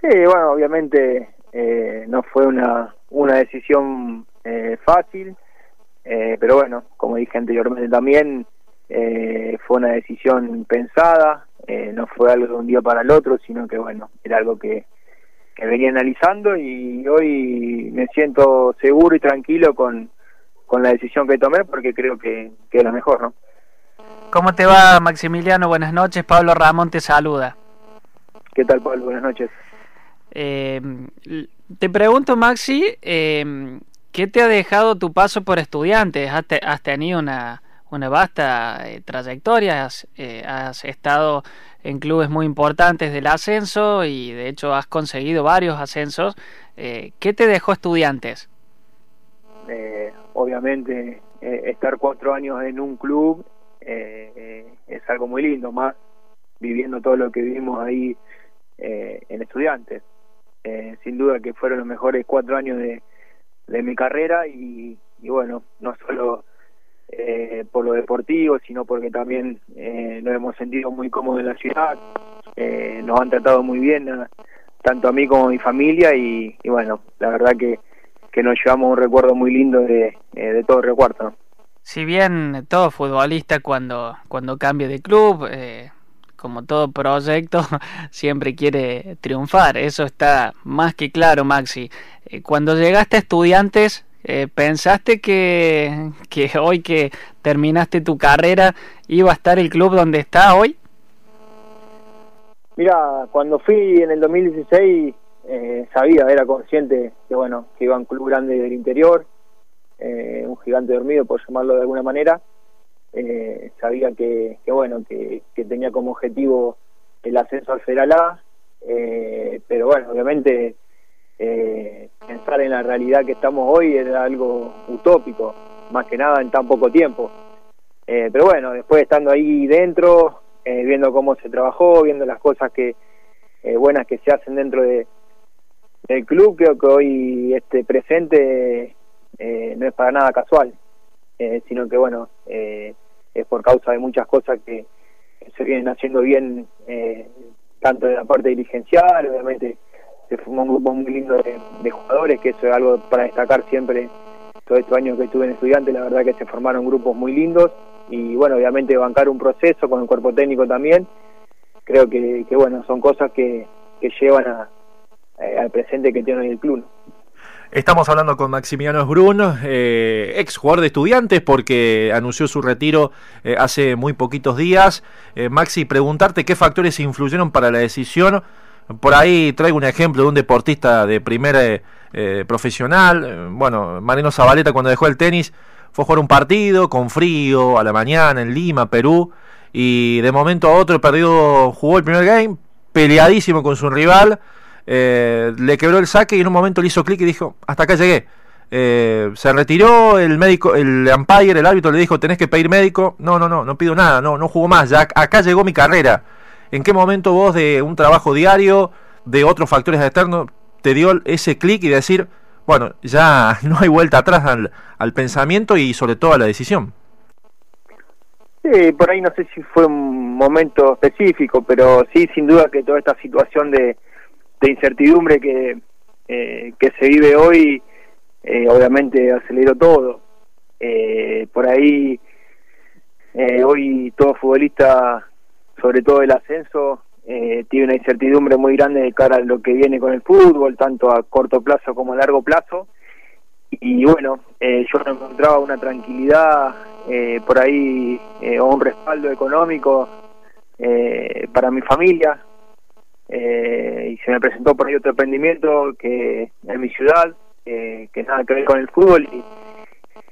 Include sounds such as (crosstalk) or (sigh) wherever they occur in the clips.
Sí, bueno, obviamente eh, no fue una, una decisión eh, fácil, eh, pero bueno, como dije anteriormente también, fue una decisión pensada, no fue algo de un día para el otro, sino que bueno, era algo que, que venía analizando y hoy me siento seguro y tranquilo con, con la decisión que tomé porque creo que, que es la mejor, ¿no? ¿Cómo te va, Maximiliano? Buenas noches. Pablo Ramón te saluda. ¿Qué tal, Pablo? Buenas noches. Eh, te pregunto, Maxi, eh, ¿qué te ha dejado tu paso por estudiantes? Has, tenido una, una vasta eh, trayectoria, has, has, estado en clubes muy importantes del ascenso y de hecho has conseguido varios ascensos. ¿Qué te dejó estudiantes? obviamente, estar cuatro años en un club es algo muy lindo, más viviendo todo lo que vivimos ahí en estudiantes. Eh, sin duda que fueron los mejores cuatro años de, de mi carrera y, bueno, no solo eh, por lo deportivo, sino porque también eh, nos hemos sentido muy cómodos en la ciudad, nos han tratado muy bien, tanto a mí como a mi familia y, bueno, la verdad que, que nos llevamos un recuerdo muy lindo de, de todo el recuerdo. Si bien todo futbolista cuando, cuando cambia de club, eh, como todo proyecto, (laughs) siempre quiere triunfar. Eso está más que claro, Maxi. Eh, cuando llegaste a estudiantes, eh, ¿pensaste que, que hoy que terminaste tu carrera iba a estar el club donde está hoy? Mira, cuando fui en el 2016 eh, sabía, era consciente que bueno, que iba a un club grande del interior, un gigante dormido por llamarlo de alguna manera, eh, sabía que, bueno que, tenía como objetivo el ascenso al Federal A eh, pero bueno obviamente eh, pensar en la realidad que estamos hoy era algo utópico más que nada en tan poco tiempo. Pero bueno después estando ahí dentro viendo cómo se trabajó viendo las cosas que buenas que se hacen dentro de del club creo que hoy este presente no es para nada casual eh, sino que bueno, eh, es por causa de muchas cosas que, se vienen haciendo bien, eh, tanto en la parte dirigencial, obviamente se formó un grupo muy lindo de, jugadores, que eso es algo para destacar siempre, todos estos años que estuve en estudiante, la verdad que se formaron grupos muy lindos, y bueno, obviamente bancar un proceso con el cuerpo técnico también, creo que, bueno, son cosas que, llevan al presente que tiene hoy el club. Estamos hablando con Maximiliano Brun, eh, ex jugador de estudiantes, porque anunció su retiro eh, hace muy poquitos días. Eh, Maxi, preguntarte qué factores influyeron para la decisión. Por ahí traigo un ejemplo de un deportista de primer profesional. Bueno, Marino Zabaleta cuando dejó el tenis fue a jugar un partido con frío a la mañana en Lima, Perú, y de momento a otro perdió, jugó el primer game, peleadísimo con su rival eh, le quebró el saque y en un momento le hizo clic y dijo, hasta acá llegué. Eh, se retiró el médico, el umpire, el árbitro le dijo, tenés que pedir médico. No, no, no, no pido nada, no, no jugo más, ya acá llegó mi carrera. ¿En qué momento vos de un trabajo diario, de otros factores externos, te dio ese clic y decir, bueno, ya (laughs) no hay vuelta atrás al, al pensamiento y sobre todo a la decisión? Sí, por ahí no sé si fue un momento específico, pero sí, sin duda que toda esta situación de, de incertidumbre que, eh, que se vive hoy, eh, obviamente aceleró todo. Eh, por ahí, hoy todo futbolista, sobre todo el ascenso, tiene una incertidumbre muy grande de cara a lo que viene con el fútbol, tanto a corto plazo como a largo plazo. Y bueno, yo no encontraba una tranquilidad por ahí o un respaldo económico para mi familia, eh, y se me presentó por ahí otro emprendimiento que en mi ciudad, que nada que ver con el fútbol y,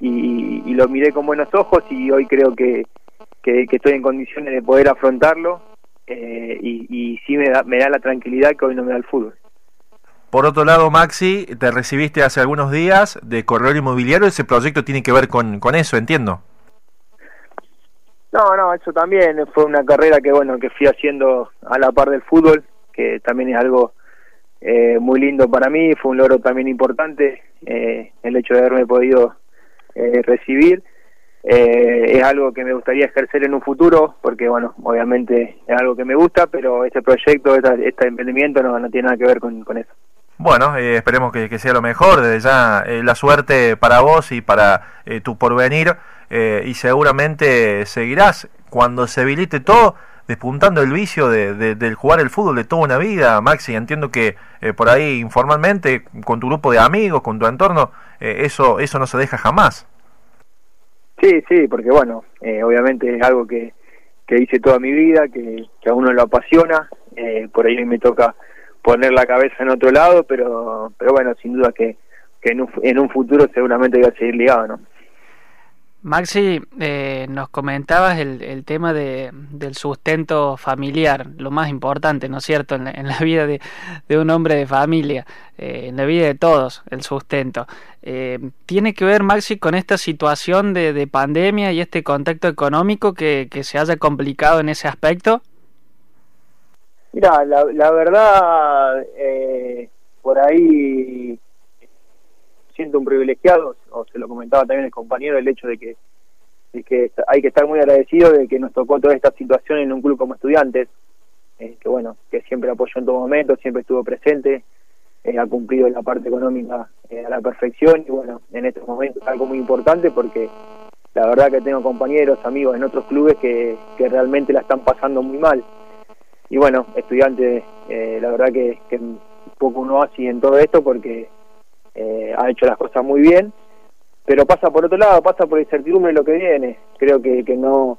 y, lo miré con buenos ojos y hoy creo que, que, estoy en condiciones de poder afrontarlo eh, y, y sí me da, me da la tranquilidad que hoy no me da el fútbol. Por otro lado, Maxi, te recibiste hace algunos días de corredor inmobiliario, ese proyecto tiene que ver con, con eso, entiendo. No, no, eso también fue una carrera que bueno que fui haciendo a la par del fútbol que también es algo eh, muy lindo para mí, fue un logro también importante eh, el hecho de haberme podido eh, recibir. Es algo que me gustaría ejercer en un futuro, porque bueno, obviamente es algo que me gusta, pero este proyecto, este, emprendimiento no, no, tiene nada que ver con, eso. Bueno, esperemos que, sea lo mejor, desde ya la suerte para vos y para tu porvenir, y seguramente seguirás. Cuando se habilite todo, despuntando el vicio de, del jugar el fútbol de toda una vida, Maxi. Entiendo que por ahí informalmente, con tu grupo de amigos, con tu entorno, eso, eso no se deja jamás. Sí, sí, porque bueno, eh, obviamente es algo que, que hice toda mi vida, que, que a uno lo apasiona, eh, por ahí me toca poner la cabeza en otro lado, pero, pero bueno, sin duda que, que en, un, en un futuro seguramente voy a seguir ligado, ¿no? Maxi, eh, nos comentabas el, el tema de, del sustento familiar, lo más importante, ¿no es cierto?, en la, (laughs) vida de, un hombre de familia, eh, en la vida de todos, el sustento. Eh, ¿Tiene que ver, Maxi, con esta situación de, de pandemia y este contexto económico que, que, se haya complicado en ese aspecto? Mira, la, la verdad, por ahí siento un privilegiado, o se lo comentaba también el compañero, el hecho de que, que hay que estar muy agradecido de que nos tocó toda esta situación en un club como estudiantes, eh, que bueno, que siempre apoyó en todo momento, siempre estuvo presente, eh, ha cumplido la parte económica eh, a la perfección y bueno, en estos momentos es algo muy importante porque la verdad que tengo compañeros, amigos en otros clubes que, que realmente la están pasando muy mal. Y bueno, estudiantes, la verdad que, que poco uno así en todo esto porque eh, ha hecho las cosas muy bien, pero pasa por otro lado, pasa por incertidumbre lo que viene. Creo que, que no,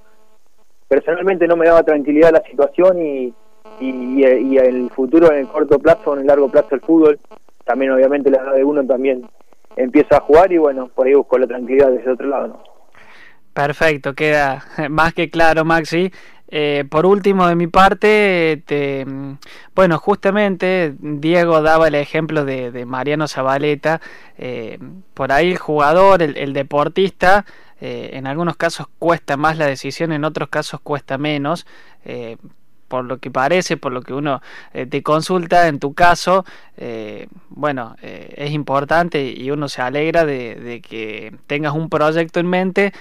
personalmente no me daba tranquilidad la situación y, y, y, el futuro en el corto plazo, en el largo plazo el fútbol, también obviamente la edad de uno también empieza a jugar y bueno, por ahí busco la tranquilidad desde otro lado. Perfecto, queda (laughs) más que claro, Maxi. Eh, por último, de mi parte, te, bueno, justamente Diego daba el ejemplo de, Mariano Zabaleta. Eh, por ahí el jugador, el, deportista, eh, en algunos casos cuesta más la decisión, en otros casos cuesta menos. por lo que parece, por lo que uno te consulta, en tu caso, bueno, es importante y uno se alegra de, de que tengas un proyecto en mente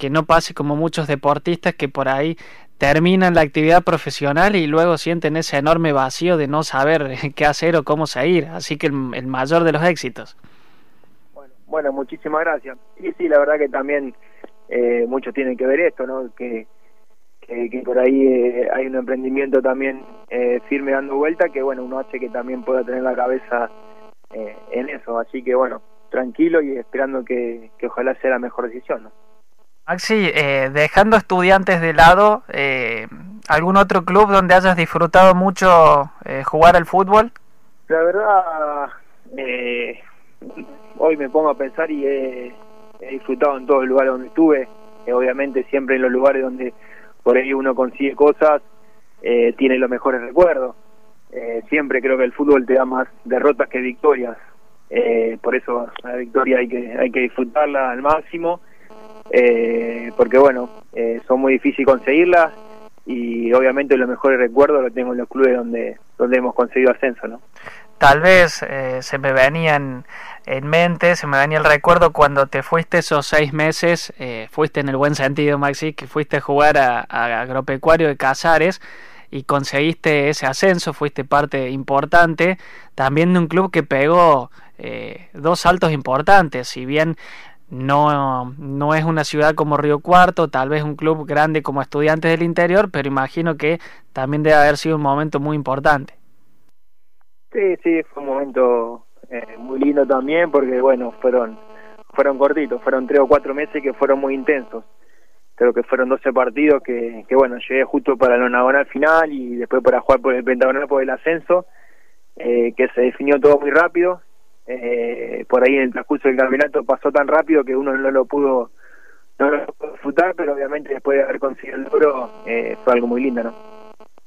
que no pase como muchos deportistas que por ahí terminan la actividad profesional y luego sienten ese enorme vacío de no saber (laughs) qué hacer o cómo seguir. Así que el, mayor de los éxitos. Bueno, muchísimas gracias. Y sí, la verdad que también eh, muchos tienen que ver esto, ¿no? Que, que, por ahí eh, hay un emprendimiento también eh, firme dando vuelta que, bueno, uno hace que también pueda tener la cabeza eh, en eso. Así que, bueno, tranquilo y esperando que, que ojalá sea la mejor decisión, ¿no? Maxi, eh, dejando estudiantes de lado, eh, ¿algún otro club donde hayas disfrutado mucho eh, jugar al fútbol? La verdad, hoy me pongo a pensar y he, disfrutado en todos los lugares donde estuve, obviamente siempre en los lugares donde por ahí uno consigue cosas, tiene los mejores recuerdos. siempre creo que el fútbol te da más derrotas que victorias, por eso la victoria hay que, hay que disfrutarla al máximo eh, porque bueno, eh, son muy difíciles conseguirlas y obviamente los mejores recuerdos los tengo en los clubes donde, donde hemos conseguido ascenso, ¿no? Tal vez eh, se me venían en mente, se me venía el recuerdo cuando te fuiste esos seis meses, eh, fuiste en el buen sentido, Maxi, que fuiste a jugar a, Agropecuario de Casares y conseguiste ese ascenso, fuiste parte importante también de un club que pegó eh, dos saltos importantes, si bien no, no es una ciudad como Río Cuarto, tal vez un club grande como Estudiantes del Interior, pero imagino que también debe haber sido un momento muy importante. Sí, sí, fue un momento eh, muy lindo también porque, bueno, fueron, fueron cortitos, fueron tres o cuatro meses que fueron muy intensos. Creo que fueron 12 partidos que, que bueno, llegué justo para el onagonal final y después para jugar por el pentagonal por el ascenso, eh, que se definió todo muy rápido eh, por ahí en el transcurso del campeonato pasó tan rápido que uno no lo pudo no lo pudo disfrutar, pero obviamente después de haber conseguido el logro eh, fue algo muy lindo, ¿no?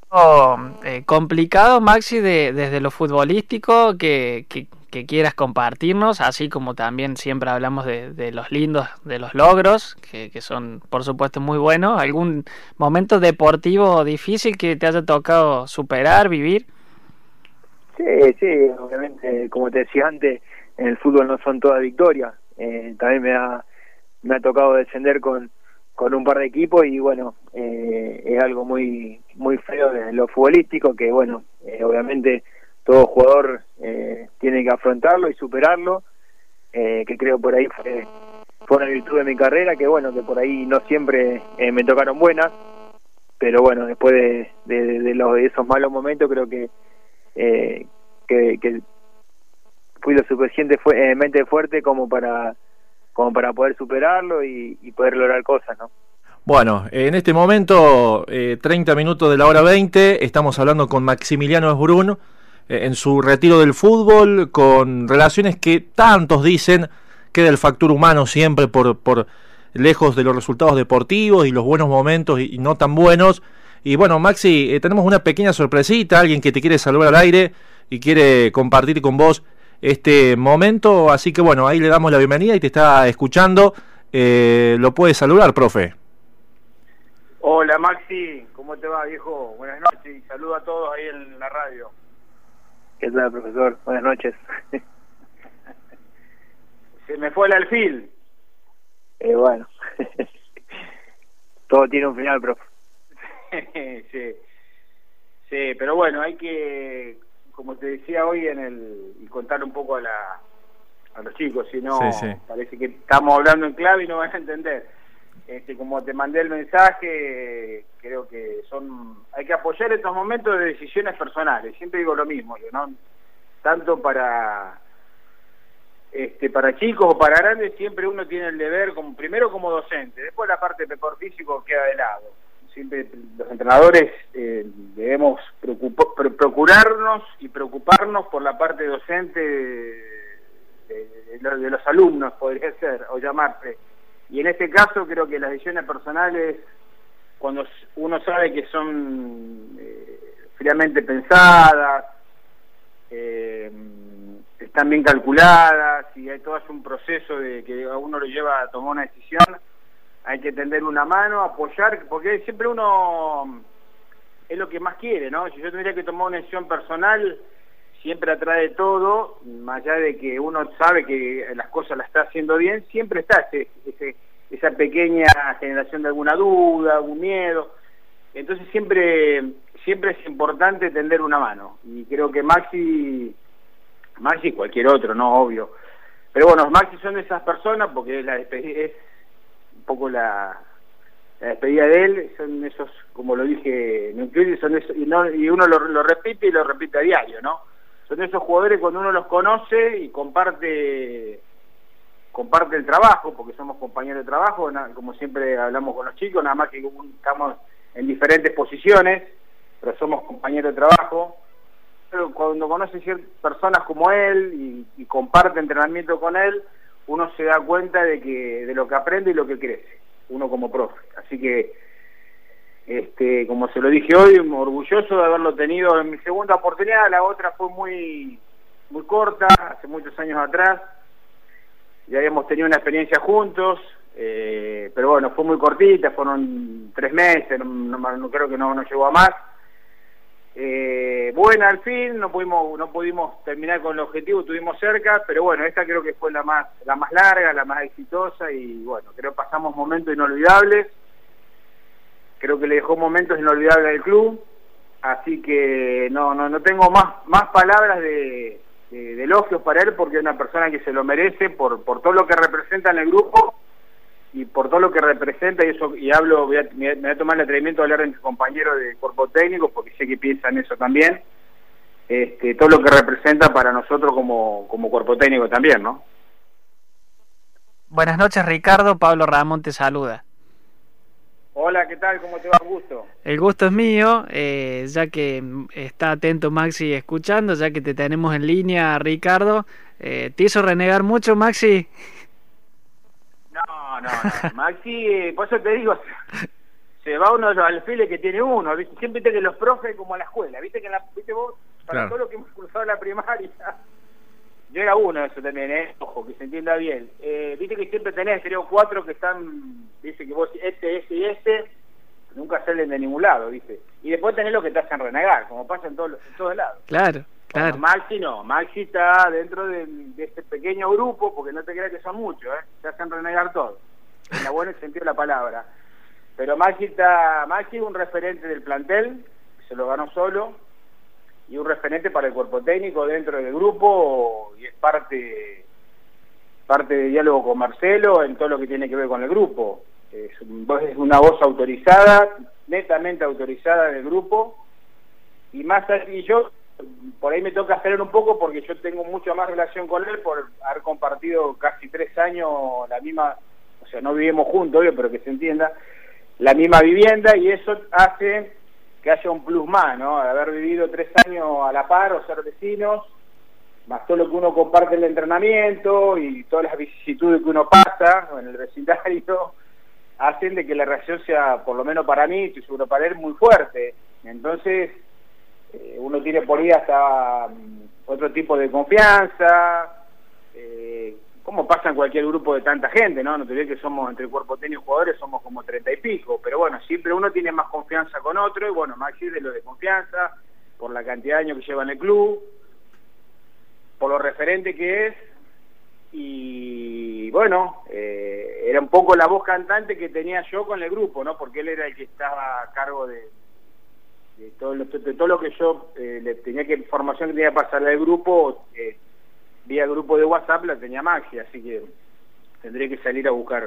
Oh, eh, complicado, Maxi, de, desde lo futbolístico que, que, quieras compartirnos, así como también siempre hablamos de, de los lindos, de los logros, que, que, son por supuesto muy buenos. ¿Algún momento deportivo difícil que te haya tocado superar, vivir? Sí, sí, obviamente, como te decía antes, en el fútbol no son todas victorias. Eh, también me ha, me ha tocado descender con, con un par de equipos y bueno, eh, es algo muy muy feo de lo futbolístico que bueno, eh, obviamente todo jugador eh, tiene que afrontarlo y superarlo, que creo por ahí fue, fue una virtud de mi carrera, que bueno, que por ahí no siempre me tocaron buenas, pero bueno, después de, de, los, de esos malos momentos creo que, que, que fui lo suficientemente fuerte como para como para poder superarlo y, poder lograr cosas, ¿no? Bueno, en este momento, 30 eh, minutos de la hora 20, estamos hablando con Maximiliano Esbrun eh, en su retiro del fútbol, con relaciones que tantos dicen que del factor humano siempre por, por lejos de los resultados deportivos y los buenos momentos y, no tan buenos. Y bueno, Maxi, eh, tenemos una pequeña sorpresita, alguien que te quiere saludar al aire y quiere compartir con vos este momento. Así que bueno, ahí le damos la bienvenida y te está escuchando. Eh, lo puedes saludar, profe. Hola Maxi, ¿cómo te va viejo? Buenas noches y saludo a todos ahí en la radio. ¿Qué tal profesor? Buenas noches. (laughs) Se me fue el alfil. Eh, bueno, (laughs) todo tiene un final, profe. (laughs) sí. sí, pero bueno, hay que como te decía hoy en el y contar un poco a la a los chicos, si no parece que estamos hablando en clave y no van a entender. Este, como te mandé el mensaje, creo que son hay que apoyar estos momentos de decisiones personales. Siempre digo lo mismo, no tanto para este, para chicos o para grandes siempre uno tiene el deber como primero como docente, después la parte físico queda de lado siempre los entrenadores eh, debemos procurarnos y preocuparnos por la parte docente de, los alumnos, podría ser, o llamarse. Y en este caso creo que las decisiones personales, cuando uno sabe que son eh, fríamente pensadas, eh, están bien calculadas y hay todo un proceso de que a uno lo lleva a tomar una decisión, hay que tender una mano, apoyar, porque siempre uno es lo que más quiere, ¿no? Si yo tendría que tomar una decisión personal, siempre atrae todo, más allá de que uno sabe que las cosas las está haciendo bien, siempre está ese, esa pequeña generación de alguna duda, algún miedo. Entonces siempre siempre es importante tender una mano. Y creo que Maxi, Maxi cualquier otro, no, obvio. Pero bueno, Maxi son esas personas porque la, es poco la, despedida de él, son esos, como lo dije, son esos, y, no, y uno lo, repite y lo repite a diario, ¿no? Son esos jugadores cuando uno los conoce y comparte comparte el trabajo, porque somos compañeros de trabajo, como siempre hablamos con los chicos, nada más que estamos en diferentes posiciones, pero somos compañeros de trabajo. Pero cuando conoce ciertas personas como él y comparte entrenamiento con él, uno se da cuenta de que de lo que aprende y lo que crece, uno como profe. Así que, este, como se lo dije hoy, orgulloso de haberlo tenido en mi segunda oportunidad, la otra fue muy, muy corta, hace muchos años atrás, ya habíamos tenido una experiencia juntos, eh, pero bueno, fue muy cortita, fueron tres meses, no, creo que no, no llegó a más eh, buena al fin, no pudimos, no pudimos terminar con el objetivo, estuvimos cerca, pero bueno, esta creo que fue la más, la más larga, la más exitosa y bueno, creo que pasamos momentos inolvidables, creo que le dejó momentos inolvidables al club, así que no, no, no tengo más, más palabras de, de elogios para él porque es una persona que se lo merece por, por todo lo que representa en el grupo y por todo lo que representa, y eso y hablo, voy a, me voy a tomar el atrevimiento de hablar de mis compañeros de cuerpo técnico, porque sé que piensan eso también, este, todo lo que representa para nosotros como, como cuerpo técnico también, ¿no? Buenas noches, Ricardo. Pablo Ramón te saluda. Hola, ¿qué tal? ¿Cómo te va? Un gusto. El gusto es mío, eh, ya que está atento Maxi escuchando, ya que te tenemos en línea, Ricardo. Eh, ¿Te hizo renegar mucho, Maxi? No, no, Maxi, por eso te digo, se va uno de los alfiles que tiene uno. Siempre viste que los profes, como a la escuela, viste que la, viste vos, para todo lo que hemos cruzado la primaria, yo era uno de eso también, ¿eh? ojo, que se entienda bien. Eh, viste que siempre tenés tres o cuatro que están, dice que vos, este, este y este, nunca salen de ningún lado, ¿viste? Y después tenés lo que te hacen renegar, como pasa en, todos en todos lados. Claro. Claro. Maxi no, Maxi está dentro de, este pequeño grupo, porque no te creas que son muchos, ¿eh? te hacen renegar todo. En la buena sentido de la palabra. Pero Maxi, está, Maxi es un referente del plantel, se lo ganó solo, y un referente para el cuerpo técnico dentro del grupo, y es parte, parte de diálogo con Marcelo en todo lo que tiene que ver con el grupo. Es, una voz autorizada, netamente autorizada del grupo, y más y yo por ahí me toca hacer un poco porque yo tengo mucha más relación con él por haber compartido casi tres años la misma, sea, no vivimos juntos, obvio, pero que se entienda, la misma vivienda y eso hace que haya un plus más, ¿no? De haber vivido tres años a la par o ser vecinos, más todo lo que uno comparte en el entrenamiento y todas las vicisitudes que uno pasa en el vecindario, (laughs) hacen de que la reacción sea, por lo menos para mí, estoy seguro para él, muy fuerte. Entonces, eh, uno tiene por ahí hasta mm, otro tipo de confianza, eh, como pasa en cualquier grupo de tanta gente, ¿no? No te que somos entre cuerpo técnico y jugadores, somos como treinta y pico, pero bueno, siempre uno tiene más confianza con otro, y bueno, Maxi de lo de confianza, por la cantidad de años que lleva en el club, por lo referente que es, y bueno, eh, era un poco la voz cantante que tenía yo con el grupo, ¿no? Porque él era el que estaba a cargo de de todo lo, de todo lo que yo eh, le tenía que información que tenía que pasarle al grupo eh, vía grupo de WhatsApp la tenía Maxi así que tendré que salir a buscar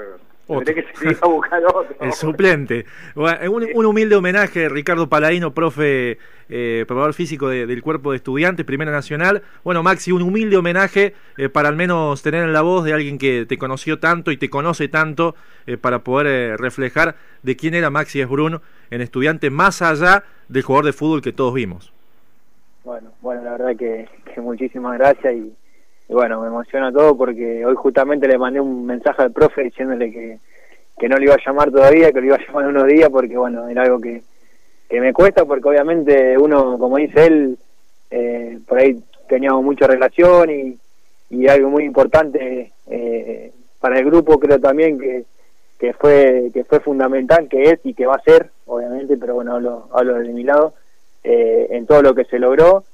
Tendré que salir a buscar otro. (laughs) el suplente un, humilde homenaje Ricardo Paladino profe eh, probador físico del cuerpo de estudiantes Primera Nacional bueno Maxi un humilde homenaje eh, para al menos tener en la voz de alguien que te conoció tanto y te conoce tanto para poder reflejar de quién era Maxi Esbrun en estudiante más allá del jugador de fútbol que todos vimos. Bueno, bueno, la verdad que, muchísimas gracias y, bueno, me emociona todo porque hoy justamente le mandé un mensaje al profe diciéndole que, que no le iba a llamar todavía, que lo iba a llamar unos días porque bueno, era algo que, que me cuesta porque obviamente uno, como dice él, eh, por ahí teníamos mucha relación y, y algo muy importante eh, para el grupo creo también que que fue que fue fundamental, que es y que va a ser, obviamente, pero bueno, hablo, hablo de mi lado, eh, en todo lo que se logró,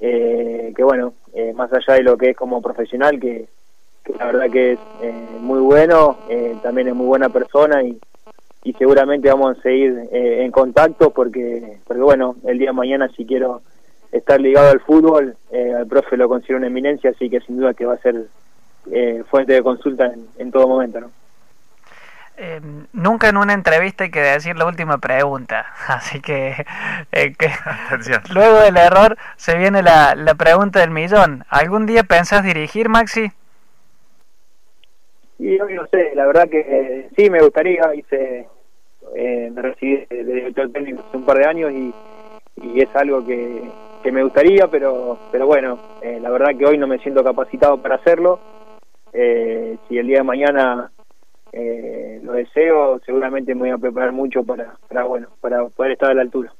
eh, que bueno, eh, más allá de lo que es como profesional, que, la verdad que es muy bueno, también es muy buena persona y, y seguramente vamos a seguir en contacto porque, porque bueno, el día de mañana si quiero estar ligado al fútbol, al profe lo considero una eminencia, así que sin duda que va a ser fuente de consulta en, en todo momento, ¿no? Eh, nunca en una entrevista hay que decir la última pregunta, (laughs) así que, eh, (laughs) luego del error se viene la, la, pregunta del millón. ¿Algún día pensás dirigir, Maxi? Y yo no sé, la verdad que eh, sí me gustaría, hice, me recibí de director técnico hace un par de años y, y es algo que, que, me gustaría, pero, pero bueno, la verdad que hoy no me siento capacitado para hacerlo. si el día de mañana eh, lo deseo, seguramente me voy a preparar mucho para, para, bueno, para poder estar a la altura.